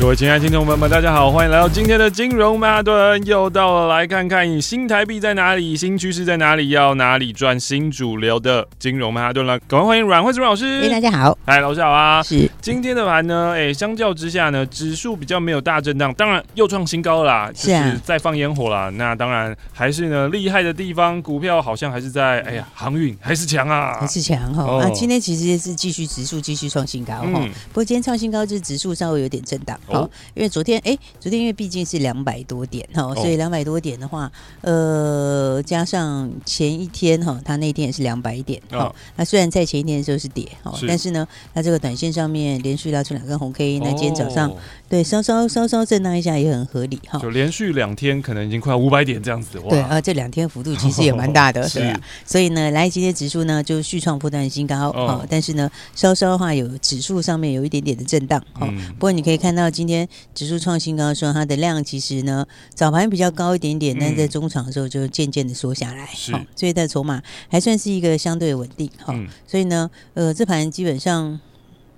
各位亲爱的听众朋友们，大家好，欢迎来到今天的金融曼哈顿，又到了来看看新台币在哪里，新趋势在哪里，要哪里赚新主流的金融曼哈顿了。赶快欢迎阮慧芝老师。哎，大家好，嗨，老师好啊。是今天的盘呢？哎，相较之下呢，指数比较没有大震荡，当然又创新高啦，就是再放烟火啦。那当然还是呢，厉害的地方，股票好像还是在，哎呀，航运还是强啊，还是强哈。那、哦啊、今天其实也是继续指数继续创新高哈、嗯，不过今天创新高，就是指数稍微有点震荡。好，因为昨天哎，昨天因为毕竟是两百多点哈，所以两百多点的话，呃，加上前一天哈，它那天也是两百点哈。那虽然在前一天的时候是跌哈，但是呢，它这个短线上面连续拉出两根红 K，那今天早上对稍稍稍稍震荡一下也很合理哈。就连续两天可能已经快五百点这样子哇。对啊，这两天幅度其实也蛮大的，对啊。所以呢，来今天指数呢就续创波段新高哈，但是呢，稍稍的话有指数上面有一点点的震荡哈。不过你可以看到今天指数。创新高的时候，它的量其实呢，早盘比较高一点点，但在中场的时候就渐渐的缩下来，好、嗯，所以在筹码还算是一个相对稳定，好、嗯，所以呢，呃，这盘基本上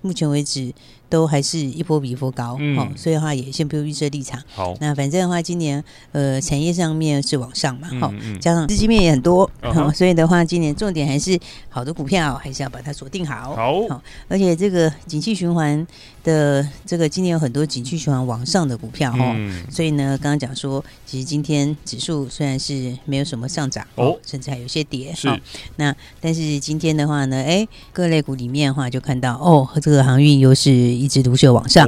目前为止。都还是一波比一波高，嗯，哦，所以的话也先不用预设立场。好，那反正的话，今年呃产业上面是往上嘛，好，嗯嗯，加上资金面也很多，好，嗯，所以的话，今年重点还是好的股票还是要把它锁定好。好，好，而且这个景气循环的这个今年有很多景气循环往上的股票哈，嗯，所以呢，刚刚讲说，其实今天指数虽然是没有什么上涨哦，甚至还有些跌，是，那但是今天的话呢，哎，各类股里面的话就看到哦，这个航运又是。一枝独秀往上。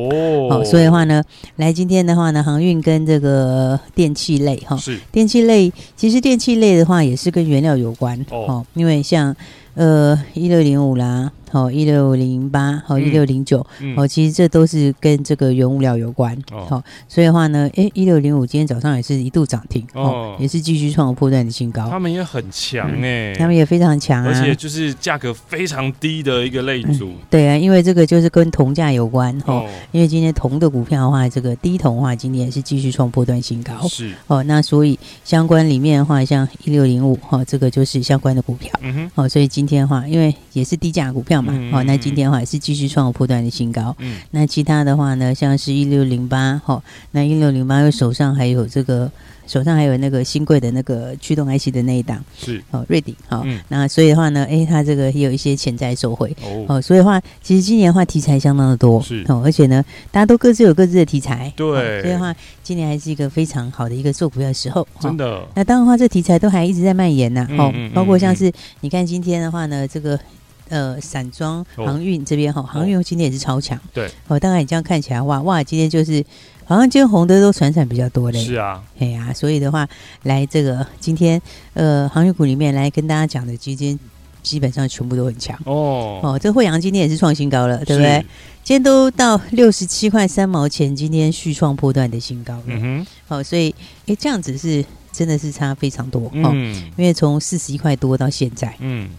哦，所以的话呢，来今天的话呢，航运跟这个电器类哈，是。电器类，其实电器类的话也是跟原料有关哦，因为像呃一六零五啦。好，一六零八，好，一六零九，哦，其实这都是跟这个原物料有关。好、哦，所以的话呢，哎，一六零五今天早上也是一度涨停，哦，也是继续创破断的新高。他们也很强哎、嗯，他们也非常强啊，而且就是价格非常低的一个类组、嗯。对啊，因为这个就是跟铜价有关哦，因为今天铜的股票的话，这个低铜的话，今天也是继续创破断新高。是哦，那所以相关里面的话，像一六零五，哈，这个就是相关的股票。嗯哼，哦，所以今天的话，因为也是低价股票。嘛，好，那今天的话也是继续创破断的新高。嗯，那其他的话呢，像是一六零八，好，那一六零八，又手上还有这个，手上还有那个新贵的那个驱动 IC 的那一档，是哦，瑞鼎，好，那所以的话呢，哎，它这个也有一些潜在收回。哦，所以的话，其实今年的话题材相当的多，是哦，而且呢，大家都各自有各自的题材，对，所以的话，今年还是一个非常好的一个做股票的时候，真的。那当然的话，这题材都还一直在蔓延呐，哦，包括像是你看今天的话呢，这个。呃，散装航运这边哈，航运今天也是超强。对，哦，大概你这样看起来，哇哇，今天就是好像今天红的都传产比较多嘞。是啊，哎呀，所以的话，来这个今天呃，航运股里面来跟大家讲的，基金基本上全部都很强。哦哦，这惠阳今天也是创新高了，对不对？今天都到六十七块三毛钱，今天续创波段的新高。嗯哼，好，所以哎，这样子是真的是差非常多。嗯，因为从四十一块多到现在，嗯。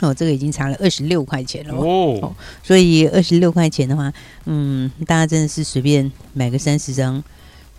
哦，这个已经差了二十六块钱了哦，哦，所以二十六块钱的话，嗯，大家真的是随便买个三十张，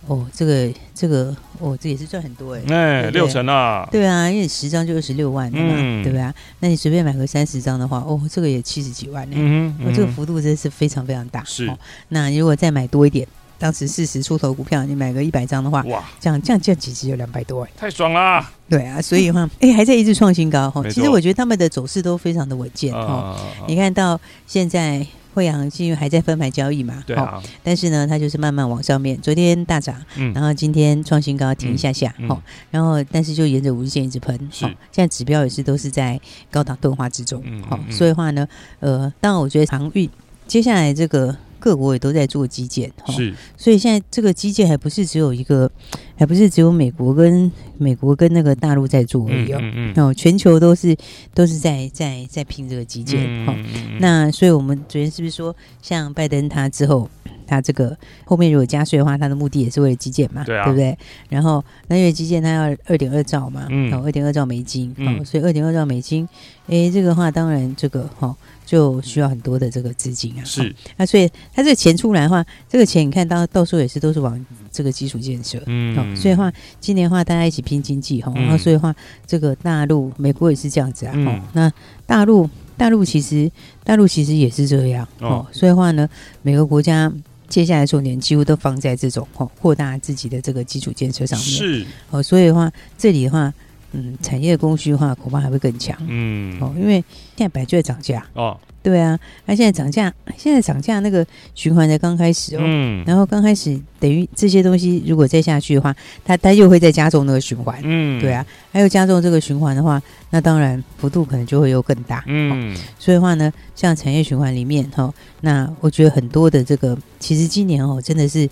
哦，这个这个哦，这也是赚很多哎，哎、欸，六成啊，对啊，因为十张就二十六万嘛，嗯，对吧？那你随便买个三十张的话，哦，这个也七十几万呢，嗯，嗯，哦，这个幅度真的是非常非常大，是，哦，那如果再买多一点。当时四十出头股票，你买个一百张的话，哇，这样这样这样其实有两百多哎，太爽啦。对啊，所以的话，哎、欸，还在一直创新高哈。其实我觉得他们的走势都非常的稳健哈。你看到现在惠阳因为还在分盘交易嘛，对啊。但是呢，它就是慢慢往上面，昨天大涨，嗯，然后今天创新高，停一下下，好、嗯嗯，然后但是就沿着五日线一直喷，是。现在指标也是都是在高档钝化之中，好、所以的话呢，呃，当然我觉得航运接下来这个。各国也都在做基建，是，所以现在这个基建还不是只有一个，还不是只有美国跟美国跟那个大陆在做而已哦，嗯嗯嗯、哦，全球都是都是在在在拼这个基建，嗯、哦，那所以我们昨天是不是说，像拜登他之后，他这个后面如果加税的话，他的目的也是为了基建嘛，对，啊、对不对？然后那因为基建他要二点二兆嘛，嗯，二点二兆美金，嗯、哦，所以二点二兆美金，诶，这个话当然这个哈。哦就需要很多的这个资金啊，是、哦、那所以他这个钱出来的话，这个钱你看到到时候也是都是往这个基础建设，嗯、哦，所以的话今年的话大家一起拼经济哈，然后、嗯、所以的话这个大陆美国也是这样子啊，嗯、哦，那大陆大陆其实大陆其实也是这样哦，哦，所以的话呢，每个国家接下来重点几乎都放在这种哦扩大自己的这个基础建设上面，是。哦，所以的话这里的话。嗯，产业的供需的话，恐怕还会更强。嗯，哦，因为现在本来就在涨价。哦，对啊，那现在涨价，现在涨价那个循环才刚开始哦。嗯，然后刚开始等于这些东西如果再下去的话，它它又会再加重那个循环。嗯，对啊，还有加重这个循环的话，那当然幅度可能就会又更大。嗯，所以的话呢，像产业循环里面哈，那我觉得很多的这个，其实今年哦，真的是。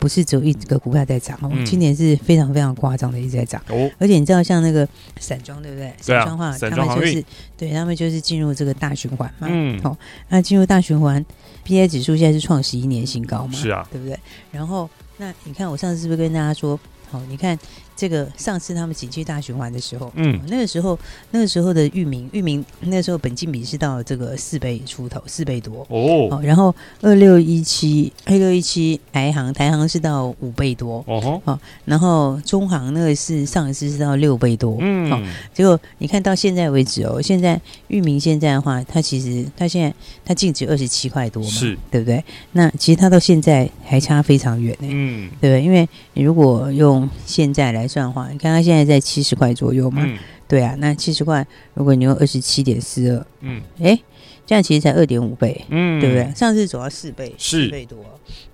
不是只有一个股票在涨哦，嗯、今年是非常非常夸张的一直在涨哦。而且你知道像那个散装对不对？散装化，他们就是对他们就是进入这个大循环嘛。嗯，好、哦，那进入大循环，PI 指数现在是创十一年新高嘛？是啊，对不对？然后那你看我上次是不是跟大家说，好、哦，你看。这个上次他们景区大循环的时候，嗯，那个时候那个时候的域名域名那个时候本金比是到这个四倍出头，四倍多。哦，哦。然后二六一七二六一七台行台行是到五倍多。哦吼，哦，然后中行那个是上一次是到六倍多，嗯，哦，结果你看到现在为止哦，现在域名现在的话，它其实它现在它净值二十七块多嘛，是，对不对？那其实它到现在还差非常远呢，嗯，对不对？因为你如果用现在来。算的话，你看它现在在七十块左右嘛？嗯、对啊，那七十块，如果你用二十七点四二，嗯，哎，这样其实才二点五倍，嗯，对不对？上次走到四倍，四倍多，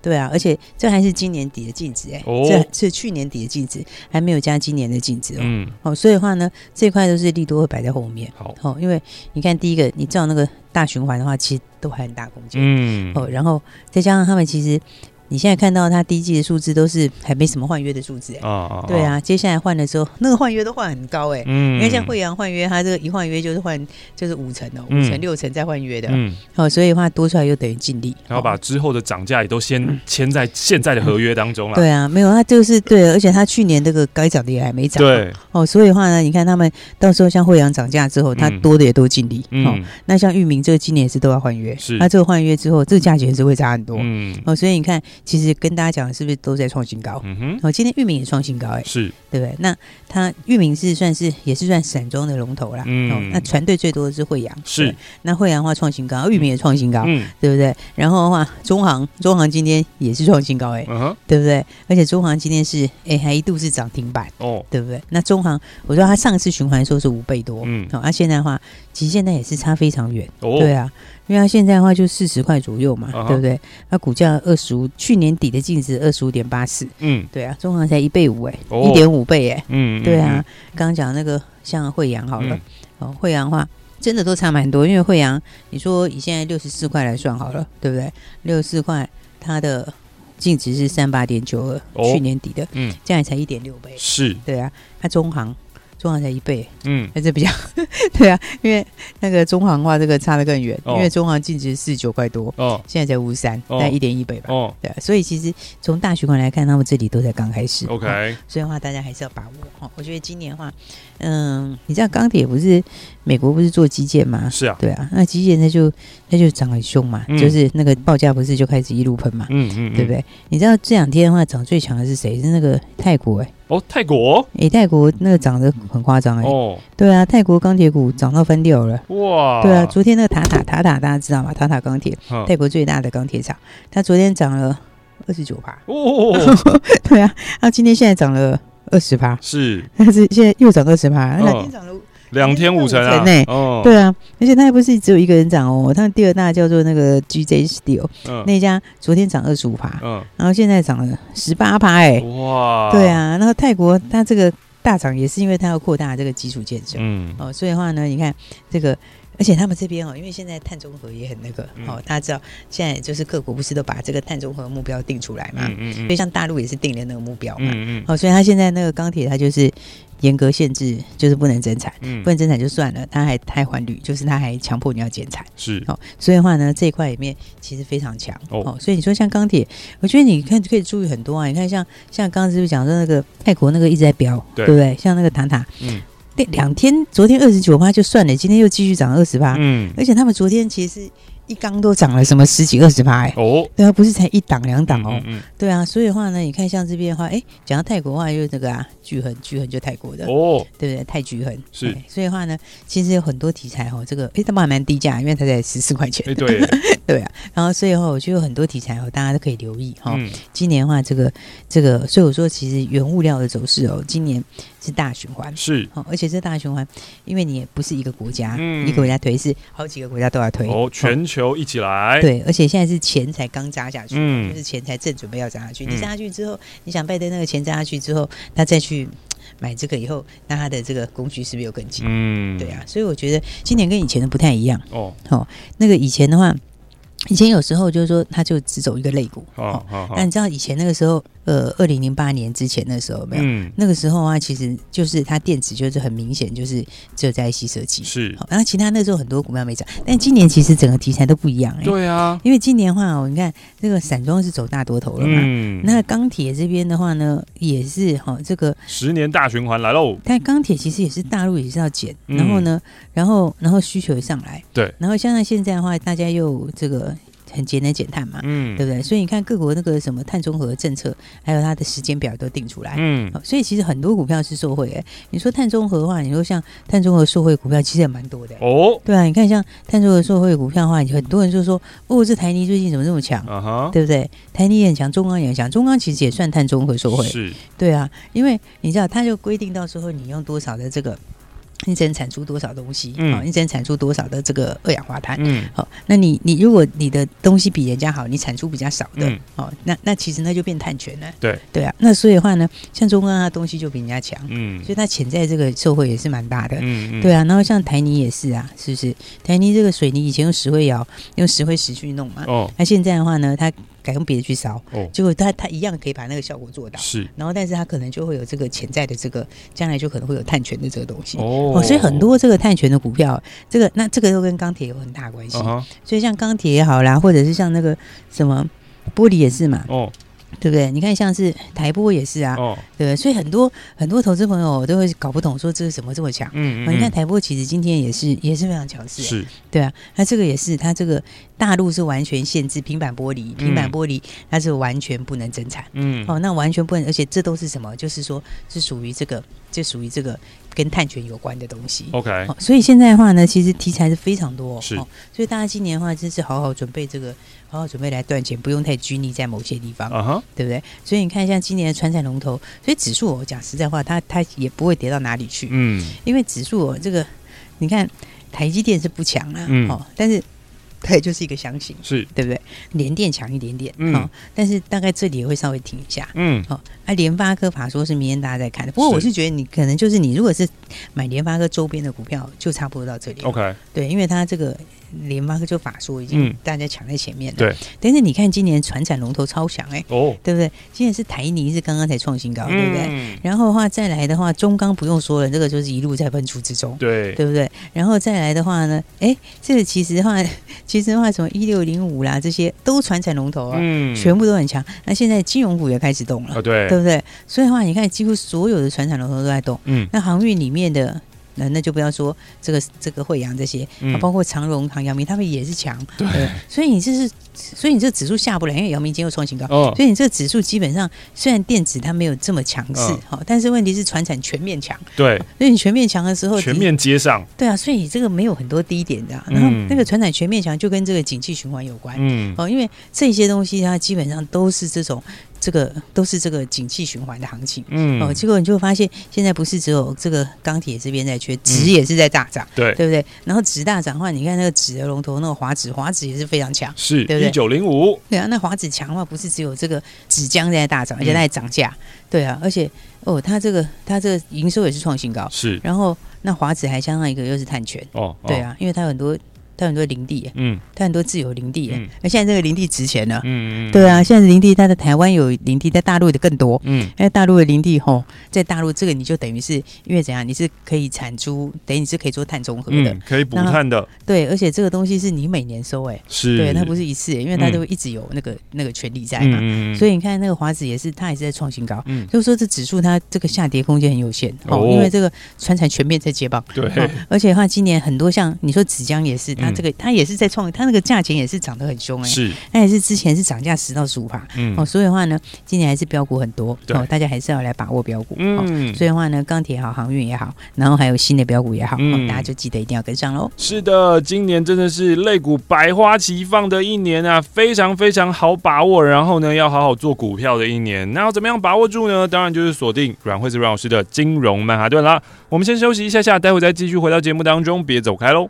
对啊，而且这还是今年底的净值，哎，哦，这是去年底的净值，还没有加今年的净值哦，嗯，哦，所以的话呢，这块都是利多会摆在后面，好，哦，因为你看第一个，你照那个大循环的话，其实都还很大空间，嗯，哦，然后再加上他们其实。你现在看到它第一季的数字都是还没什么换约的数字哎，啊对啊，接下来换的时候那个换约都换很高哎，嗯，因为像惠阳换约，它这个一换约就是换就是五成哦，五成六成再换约的，嗯，哦，所以的话多出来又等于净利，然后把之后的涨价也都先签在现在的合约当中了，对啊，没有，它就是对，而且它去年这个该涨的也还没涨，对，哦，所以的话呢，你看他们到时候像惠阳涨价之后，它多的也都净利，哦，那像域名这个今年也是都要换约，是，那这个换约之后，这个价钱是会差很多，嗯，哦，所以你看。其实跟大家讲，是不是都在创新高？嗯哼，哦，今天域名也创新高，哎，是对不对？那它域名是算是也是算散装的龙头啦，嗯，哦，那船队最多的是惠阳，是，那惠阳的话创新高，域名也创新高，嗯，对不对？然后的话，中航，中航今天也是创新高，哎，嗯哼，对不对？而且中航今天是，哎，还一度是涨停板，哦，对不对？那中航，我说它上次循环的时候是五倍多，嗯，哦，那现在的话，其实现在也是差非常远，哦，对啊。因为它现在的话就四十块左右嘛，uh huh. 对不对？它股价二十五，去年底的净值二十五点八四，嗯，对啊，中行才一倍五哎，一点五倍哎，嗯，对啊，刚刚讲那个像惠阳好了，嗯、哦，惠阳的话真的都差蛮多，因为惠阳，你说以现在六十四块来算好了，对不对？六十四块，它的净值是三八点九二，去年底的，嗯，这样才一点六倍，是，对啊，它中航。中航才一倍，嗯，还是比较 对啊，因为那个中航的话，这个差得更远，哦、因为中航净值四十九块多，哦，现在才五十三，那一点一倍吧，哦，对、啊，所以其实从大循环来看，他们这里都在刚开始，OK，、哦、所以的话大家还是要把握哈、哦。我觉得今年的话，嗯，你知道钢铁不是美国不是做基建吗？是啊，对啊，那基建它就它就涨很凶嘛，嗯、就是那个报价不是就开始一路喷嘛，嗯嗯，嗯。对不对？你知道这两天的话涨最强的是谁？是那个泰国哎、欸。哦，泰国，诶、欸，泰国那个涨得很夸张哎，哦，对啊，泰国钢铁股涨到翻掉了，哇，对啊，昨天那个塔塔塔塔大家知道吗？塔塔钢铁，嗯、泰国最大的钢铁厂，它昨天涨了二十九趴，哦，对啊，那今天现在涨了二十趴，是，但是现在又涨二十趴，那天涨了。两天五成啊！哦，对啊，而且它还不是只有一个人涨哦，它第二大叫做那个 GJ Steel，嗯，那家昨天涨二十五趴，嗯，然后现在涨了十八趴，哎，哇，对啊，然后泰国它这个大涨也是因为它要扩大这个基础建设，嗯，哦，所以的话呢，你看这个而且他们这边哦，因为现在碳中和也很那个哦，大家知道现在就是各国不是都把这个碳中和目标定出来嘛？嗯嗯，所以像大陆也是定了那个目标嘛？嗯嗯，哦，所以他现在那个钢铁，它就是严格限制，就是不能增产，嗯不能增产就算了，他还还还铝，就是他还强迫你要减产，是哦，所以的话呢，这一块里面其实非常强哦，所以你说像钢铁，我觉得你看可以注意很多啊，你看像像刚刚是不是讲说那个泰国那个一直在飙，对不对？像那个塔塔，嗯。两天，昨天二十九趴就算了，今天又继续涨二十八。嗯，而且他们昨天其实是。一缸都涨了什么十几二十趴哎哦，对啊，不是才一档两档哦，对啊，所以的话呢，你看像这边的话，哎，讲到泰国的话，就是这个啊，聚恒，聚恒就泰国的哦，对不对？泰聚恒是，所以的话呢，其实有很多题材哦，这个哎，他们还蛮低价，因为它才十四块钱，对。对啊，然后所以的话，我觉得有很多题材哦，大家都可以留意哈。今年的话，这个这个，所以我说，其实原物料的走势哦，今年是大循环。是，哦而且这大循环，因为你也不是一个国家，一个国家推，是好几个国家都要推。哦，全球。球一起来，对，而且现在是钱才刚扎下去，嗯，就是钱才正准备要扎下去。你扎下去之后，你想拜登那个钱扎下去之后，他再去买这个以后，那他的这个工具是不是又更紧？嗯，对啊，所以我觉得今年跟以前的不太一样哦。哦，那个以前的话，以前有时候就是说，他就只走一个类股哦。那你知道以前那个时候？呃，二零零八年之前的时候没有，嗯、那个时候啊，其实就是它电子就是很明显就是只有在 IC 设计是，然后其他那时候很多股票没涨，但今年其实整个题材都不一样哎、欸，对啊，因为今年的话哦，你看这个散装是走大多头了嘛，嗯、那钢铁这边的话呢，也是哈这个十年大循环来喽，但钢铁其实也是大陆也是要减，然后呢，然后然后需求也上来，对，然后像现在的话，大家又这个。很节能减碳嘛，嗯，对不对？所以你看各国那个什么碳中和政策，还有它的时间表都定出来，嗯，所以其实很多股票是受惠诶。你说碳中和的话，你说像碳中和受惠股票，其实也蛮多的哦。对啊，你看像碳中和受惠股票的话，很多人就说哦，这台泥最近怎么这么强？啊哈，对不对？台泥也很强，中钢也很强，中钢其实也算碳中和受惠，是，对啊，因为你知道，它就规定到时候你用多少的这个。你只能产出多少东西？好、嗯，你只能产出多少的这个二氧化碳？嗯，好，那你你如果你的东西比人家好，你产出比较少的，哦、嗯，那那其实那就变碳权了。对对啊，那所以的话呢，像中钢它东西就比人家强，嗯，所以它潜在这个社会也是蛮大的，嗯，对啊，然后像台泥也是啊，是不是？台泥这个水泥以前用石灰窑，用石灰石去弄嘛，哦，那现在的话呢，它。改用别的去烧，哦，结果他他一样可以把那个效果做到，是，然后但是他可能就会有这个潜在的这个将来就可能会有碳权的这个东西，哦，所以很多这个碳权的股票，这个那这个都跟钢铁有很大关系，哦、所以像钢铁也好啦，或者是像那个什么玻璃也是嘛，哦。对不对？你看，像是台玻也是啊，哦、对不对？所以很多很多投资朋友都会搞不懂，说这是什么这么强？嗯，嗯，你看台玻其实今天也是也是非常强势，是，对啊。那这个也是，它这个大陆是完全限制平板玻璃，平板玻璃它是完全不能增产，嗯，哦，那完全不能，而且这都是什么？就是说是属于这个，就属于这个。跟碳权有关的东西，OK，哦，所以现在的话呢，其实题材是非常多，是，哦，所以大家今年的话，真是好好准备这个，好好准备来赚钱，不用太拘泥在某些地方，啊哈，对不对？所以你看，像今年的川菜龙头，所以指数我讲实在话，它它也不会跌到哪里去，嗯，因为指数哦，这个你看台积电是不强啊，嗯，哦，但是。它也就是一个箱型，是对不对？联电强一点点，嗯、哦，但是大概这里也会稍微停一下，嗯，好、哦。啊，联发科法说是明天大家再看的，不过我是觉得你可能就是你如果是买联发科周边的股票，就差不多到这里，OK，对，因为它这个。联发科就法说已经大家抢在前面了，对。但是你看今年船产龙头超强哎，哦，对不对？今年是台泥是刚刚才创新高，对不对？然后的话再来的话，中钢不用说了，这个就是一路在喷出之中，对，对不对？然后再来的话呢，哎，这个其实的话，其实的话，什么一六零五啦，这些都传产龙头啊，嗯，全部都很强。那现在金融股也开始动了，对，对不对？所以的话，你看几乎所有的船产龙头都在动，嗯，那航运里面的。那那就不要说这个这个惠阳这些，嗯、包括长荣、唐阳明，他们也是强。对，对，所以你这是，所以你这指数下不来，因为阳明今天又创新高。哦。所以你这个指数基本上虽然电子它没有这么强势，哈、哦，但是问题是船产全面强。对。所以你全面强的时候，全面接上。对啊，所以你这个没有很多低点的。然后那个船产全面强，就跟这个景气循环有关。嗯。哦，因为这些东西它基本上都是这种。这个都是这个景气循环的行情，嗯，哦，结果你就会发现，现在不是只有这个钢铁这边在缺，纸也是在大涨，对，对不对？然后纸大涨的话，你看那个纸的龙头，那个华纸，华纸也是非常强，是，对不对？一九零五，对啊，那华纸强的话，不是只有这个纸浆在大涨，而且它在涨价，对啊，而且哦，它这个它这个营收也是创新高，是，然后。那华子还相当一个又是碳权。哦，对啊，因为它有很多。它很多林地，嗯，它很多自有林地，嗯，那现在这个林地值钱了，嗯嗯，对啊，现在林地它在台湾有林地，在大陆的更多，嗯，因为大陆的林地吼，在大陆这个你就等于是因为怎样，你是可以产出，等于你是可以做碳中和的，可以补碳的，对，而且这个东西是你每年收，哎，是，对，它不是一次，因为它都一直有那个那个权利在嘛，所以你看那个华子也是，它也是在创新高，嗯，就是说这指数它这个下跌空间很有限，哦，因为这个川产全面在接棒，对，而且的话今年很多像你说纸浆也是，它这个它也是在。创它那个价钱也是涨得很凶哎，是，那也是之前是涨价十到十五趴，嗯，哦，所以的话呢，今年还是标股很多，哦，大家还是要来把握标股，嗯，所以的话呢，钢铁也好，航运也好，然后还有新的标股也好，嗯大家就记得一定要跟上喽。是的，今年真的是类股百花齐放的一年啊，非常非常好把握，然后呢，要好好做股票的一年，那要怎么样把握住呢？当然就是锁定阮惠子阮老师的金融曼哈顿啦。我们先休息一下下，待会再继续回到节目当中，别走开喽。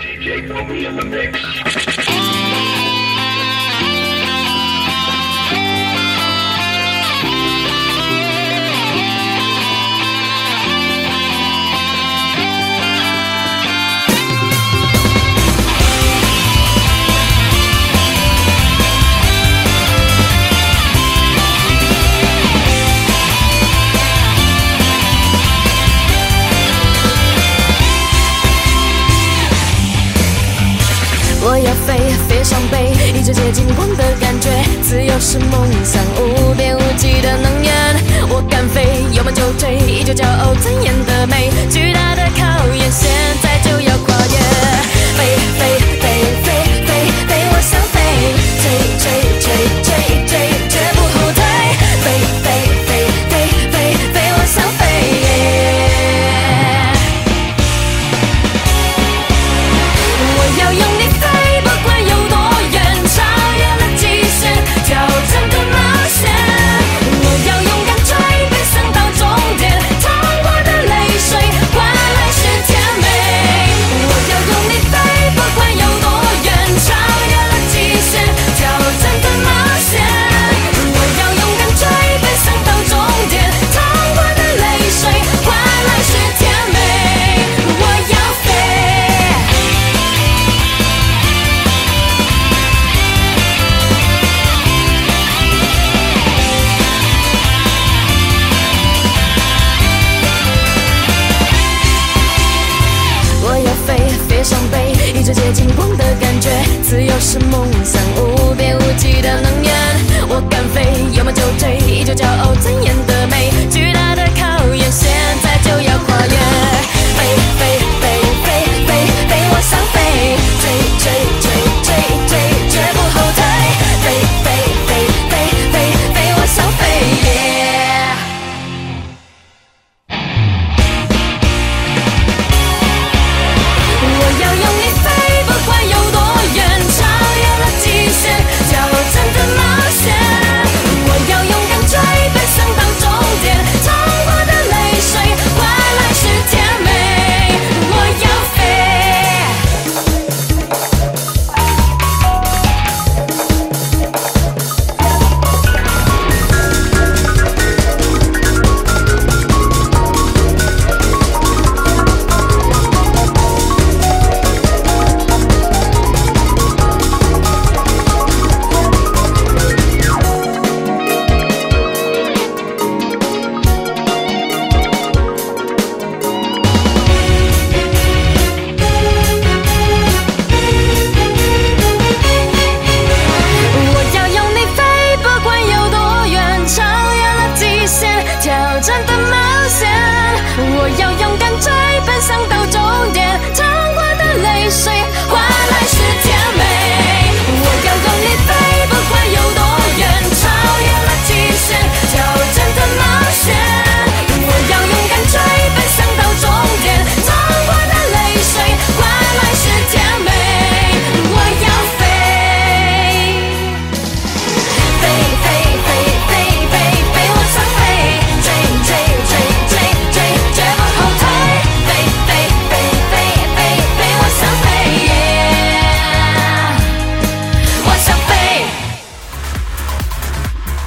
DJ me in the mix. 我要飞，飞上北一直接近光的感觉，自由是梦想，无边无际的能源。我敢飞，有梦就追，依旧骄傲尊严的美。巨大的考验，现在就要跨越。飞飞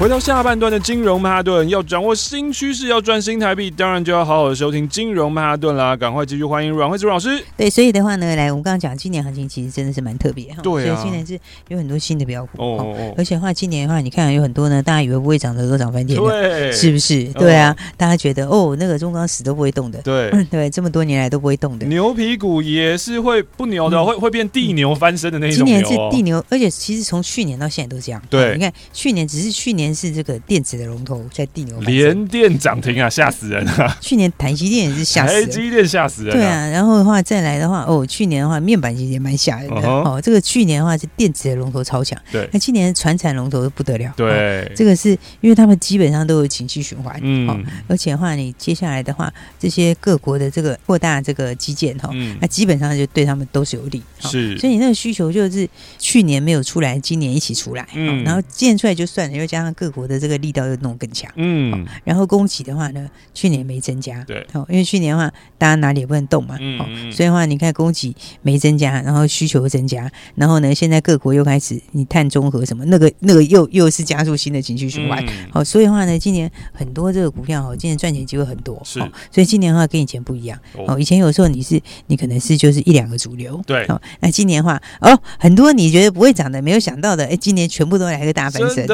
回到下半段的金融曼哈顿，要掌握新趋势，要赚新台币，当然就要好好的收听金融曼哈顿啦！赶快继续欢迎阮慧珠老师。对，所以的话呢，来，我们刚刚讲今年行情其实真的是蛮特别哈。对啊。所以今年是有很多新的标股哦，哦，哦。而且的话，今年的话，你看有很多呢，大家以为不会涨的都涨翻天了，对，是不是？对啊，哦、大家觉得哦，那个中钢死都不会动的，对、嗯，对，这么多年来都不会动的。牛皮股也是会不牛的，嗯、会会变地牛翻身的那种、哦。今年是地牛，而且其实从去年到现在都这样。对，你看去年只是去年是这个电子的龙头在地牛，连电涨停啊，吓死人啊！去年台积电也是吓死人，台积电吓死人。对啊，然后的话再来的话，哦，去年的话面板其实也蛮吓人的、uh -huh、哦。这个去年的话是电子的龙头超强，对，那今年传产龙头都不得了，对、哦，这个是因为他们基本上都有景气循环，嗯、哦，而且的话你接下来的话，这些各国的这个扩大这个基建哈、哦嗯，那基本上就对他们都是有利，是，所以你那个需求就是去年没有出来，今年一起出来，嗯，哦、然后建出来就算了，又加上各国的这个力道又弄更强，嗯、哦，然后供给的话呢，去年没增加，对，哦，因为去年的话大家哪里也不能动嘛，嗯、哦，所以的话你看供给没增加，然后需求增加，然后呢，现在各国又开始你碳中和什么，那个那个又又是加速新的情绪循环，好、嗯。哦，所以的话呢，今年很多这个股票哦，今年赚钱机会很多，是、哦，所以今年的话跟以前不一样，哦，以前有时候你是你可能是就是一两个主流，对，哦，那今年的话哦，很多你觉得不会涨的，没有想到的，哎，今年全部都来个大翻身，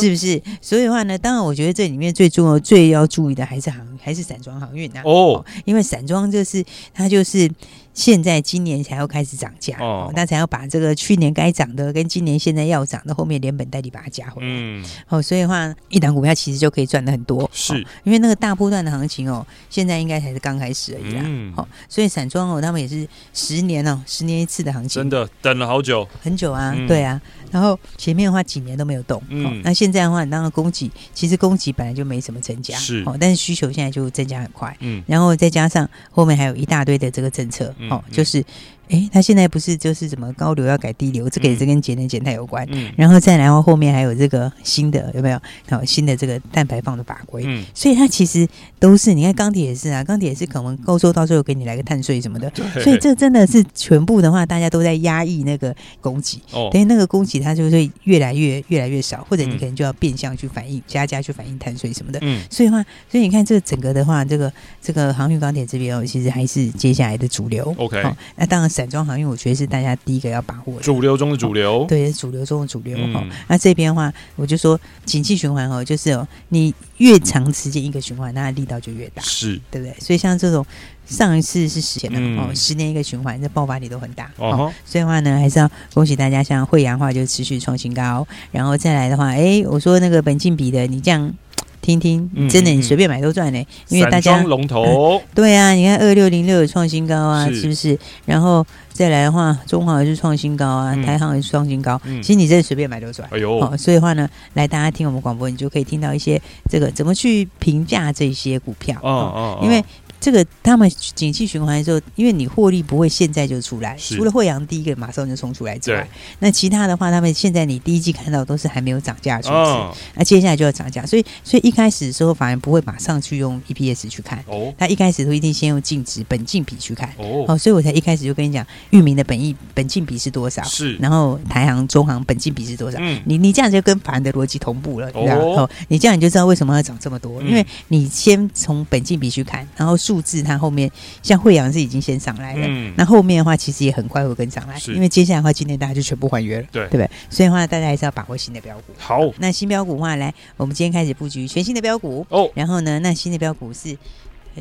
是不是？所以的话呢，当然我觉得这里面最重要、最要注意的还是航，还是散装航运呐，哦，哦，因为散装就是它就是。现在今年才要开始涨价哦，那才要把这个去年该涨的跟今年现在要涨的后面连本带利把它加回来。嗯，哦，所以的话，一档股票其实就可以赚的很多。是，因为那个大波段的行情哦，现在应该才是刚开始而已啦。嗯，好，所以散装哦，他们也是十年哦，十年一次的行情。真的等了好久，很久啊，对啊。然后前面的话几年都没有动。嗯，那现在的话，你当然供给其实供给本来就没什么增加，是哦，但是需求现在就增加很快。嗯，然后再加上后面还有一大堆的这个政策，哦，就是。哎，他现在不是就是什么高流要改低流，这个也是跟节能减碳有关。嗯，然后再然后后面还有这个新的有没有？好，新的这个碳排放的法规。嗯，所以它其实都是，你看钢铁也是啊，钢铁也是可能欧洲到最后给你来个碳税什么的。对。所以这真的是全部的话，大家都在压抑那个供给。哦。等于那个供给它就会越来越越来越少，或者你可能就要变相去反映加价去反映碳税什么的。嗯。所以的话，所以你看这整个的话，这个这个航运钢铁这边哦，其实还是接下来的主流。OK。哦，那当然。散装航运，我觉得是大家第一个要把握的主流中的主流，对，主流中的主流哈、嗯。那这边的话，我就说，景气循环哦，就是哦，你越长时间一个循环，那力道就越大，是对不对？所以像这种上一次是十年了哦，十年一个循环，这爆发力都很大哦，哦。所以的话呢，还是要恭喜大家，像慧洋的话就持续创新高，然后再来的话，哎，我说那个本金比的，你这样。听听，真的，你随便买都赚呢、嗯，因为大家龙头、嗯，对啊，你看二六零六有创新高啊是，是不是？然后再来的话，中行也是创新高啊，嗯、台行也是创新高、嗯，其实你真的随便买都赚。哎呦，哦，所以的话呢，来大家听我们广播，你就可以听到一些这个怎么去评价这些股票。哦哦，因为。这个他们景气循环的时候，因为你获利不会现在就出来，除了惠阳第一个马上就冲出来之外，那其他的话，他们现在你第一季看到都是还没有涨价的数字，那、接下来就要涨价，所以所以一开始的时候反而不会马上去用 EPS 去看，哦，他一开始都一定先用净值本净比去看，哦，哦，所以我才一开始就跟你讲，域名的本益本净比是多少，是，然后台行、中行本净比是多少，嗯，你你这样就跟法人的逻辑同步了，哦，哦，你这样你就知道为什么要涨这么多，嗯、因为你先从本净比去看，然后数。数字它后面像惠阳是已经先上来了，嗯，那后面的话其实也很快会跟上来，因为接下来的话今天大家就全部还原了，对对不对？所以的话大家还是要把握新的标股。好，那新标股的话来，我们今天开始布局全新的标股哦。然后呢，那新的标股是。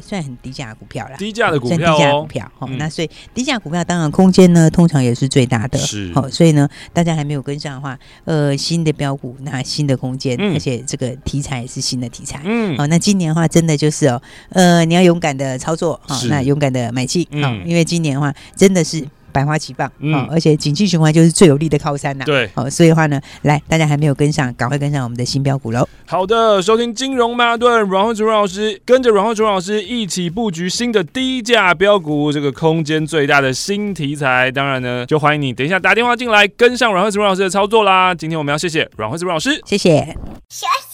算很低价的股票啦，低价的股票，算低价股票。好、哦嗯，那所以低价股票当然空间呢，通常也是最大的。是，好、哦，所以呢，大家还没有跟上的话，呃，新的标股，那新的空间、嗯，而且这个题材也是新的题材。嗯，好、哦，那今年的话，真的就是哦，呃，你要勇敢的操作，好、哦，那勇敢的买进，好、嗯哦，因为今年的话，真的是。百花齐放，嗯、哦，而且景气循环就是最有力的靠山呐、啊。对，哦，所以的话呢，来，大家还没有跟上，赶快跟上我们的新标股喽。好的，收听金融曼哈顿，阮慧珠老师跟着阮慧珠老师一起布局新的低价标股，这个空间最大的新题材。当然呢，就欢迎你等一下打电话进来跟上阮慧珠老师的操作啦。今天我们要谢谢阮慧珠老师，谢谢。休息，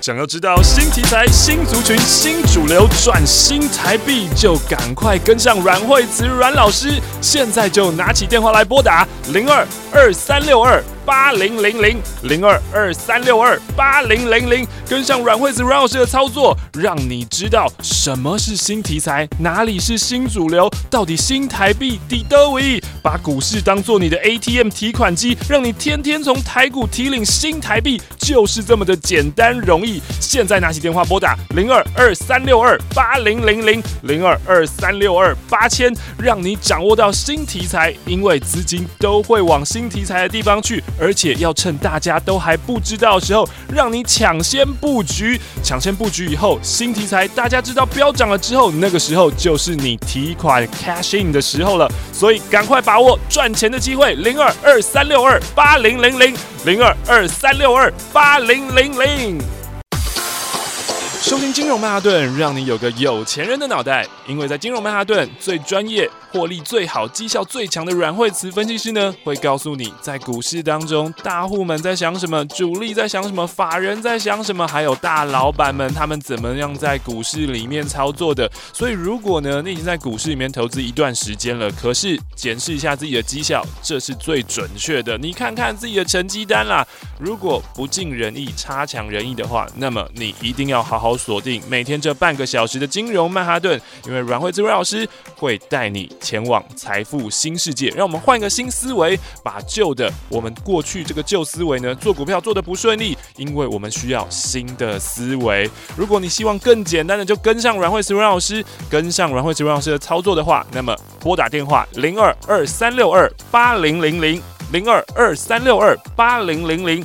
想要知道新题材、新族群、新主流赚新台币，就赶快跟上阮慧慈阮老师。现在就拿起电话来拨打零二二三六二八零零零零二二三六二八零零零，跟上阮惠慈阮老师的操作，让你知道什么是新题材，哪里是新主流，到底新台币抵多少？把股市当做你的 ATM 提款机，让你天天从台股提领新台币，就是这么的简单容易。现在拿起电话拨打零二二三六二八零零零零二二三六二八千，让你掌握到新题材，因为资金都会往新题材的地方去。而且要趁大家都还不知道的时候，让你抢先布局。抢先布局以后，新题材大家知道飙涨了之后，那个时候就是你提款 cash in 的时候了。所以赶快把握赚钱的机会，零二二三六二八零零零零二二三六二八零零零。收听金融曼哈顿，让你有个有钱人的脑袋。因为在金融曼哈顿，最专业、获利最好、绩效最强的阮惠慈分析师呢，会告诉你在股市当中，大户们在想什么，主力在想什么，法人在想什么，还有大老板们他们怎么样在股市里面操作的。所以，如果呢，你已经在股市里面投资一段时间了，可是检视一下自己的绩效，这是最准确的。你看看自己的成绩单啦，如果不尽人意、差强人意的话，那么你一定要好好。锁定每天这半个小时的金融曼哈顿，因为阮惠慈老师会带你前往财富新世界。让我们换个新思维，把旧的我们过去这个旧思维呢，做股票做得不顺利，因为我们需要新的思维。如果你希望更简单的，就跟上阮惠慈老师，跟上阮惠慈老师的操作的话，那么拨打电话零二二三六二八零零零零二二三六二八零零零。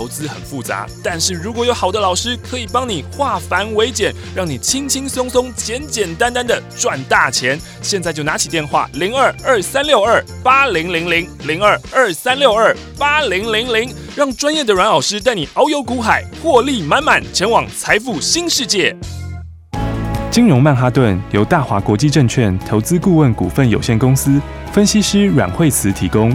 投资很复杂，但是如果有好的老师可以帮你化繁为简，让你轻轻松松、简简单单的赚大钱。现在就拿起电话零二二三六二八零零零零二二三六二八零零零，让专业的阮老师带你遨游股海，获利满满，前往财富新世界。金融曼哈顿由大华国际证券投资顾问股份有限公司分析师阮惠慈提供。